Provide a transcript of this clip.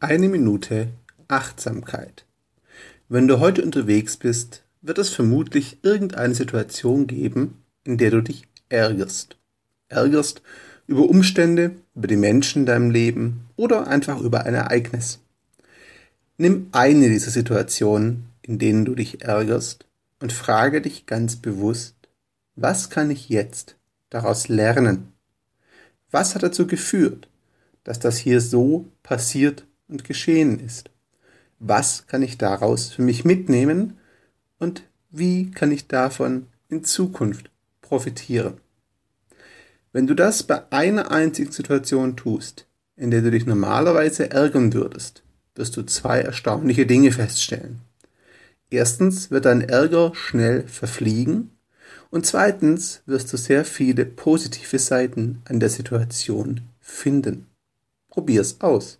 Eine Minute Achtsamkeit. Wenn du heute unterwegs bist, wird es vermutlich irgendeine Situation geben, in der du dich ärgerst. Ärgerst über Umstände, über die Menschen in deinem Leben oder einfach über ein Ereignis. Nimm eine dieser Situationen, in denen du dich ärgerst, und frage dich ganz bewusst, was kann ich jetzt daraus lernen? Was hat dazu geführt, dass das hier so passiert und geschehen ist. Was kann ich daraus für mich mitnehmen und wie kann ich davon in Zukunft profitieren? Wenn du das bei einer einzigen Situation tust, in der du dich normalerweise ärgern würdest, wirst du zwei erstaunliche Dinge feststellen. Erstens wird dein Ärger schnell verfliegen und zweitens wirst du sehr viele positive Seiten an der Situation finden. Probier's aus.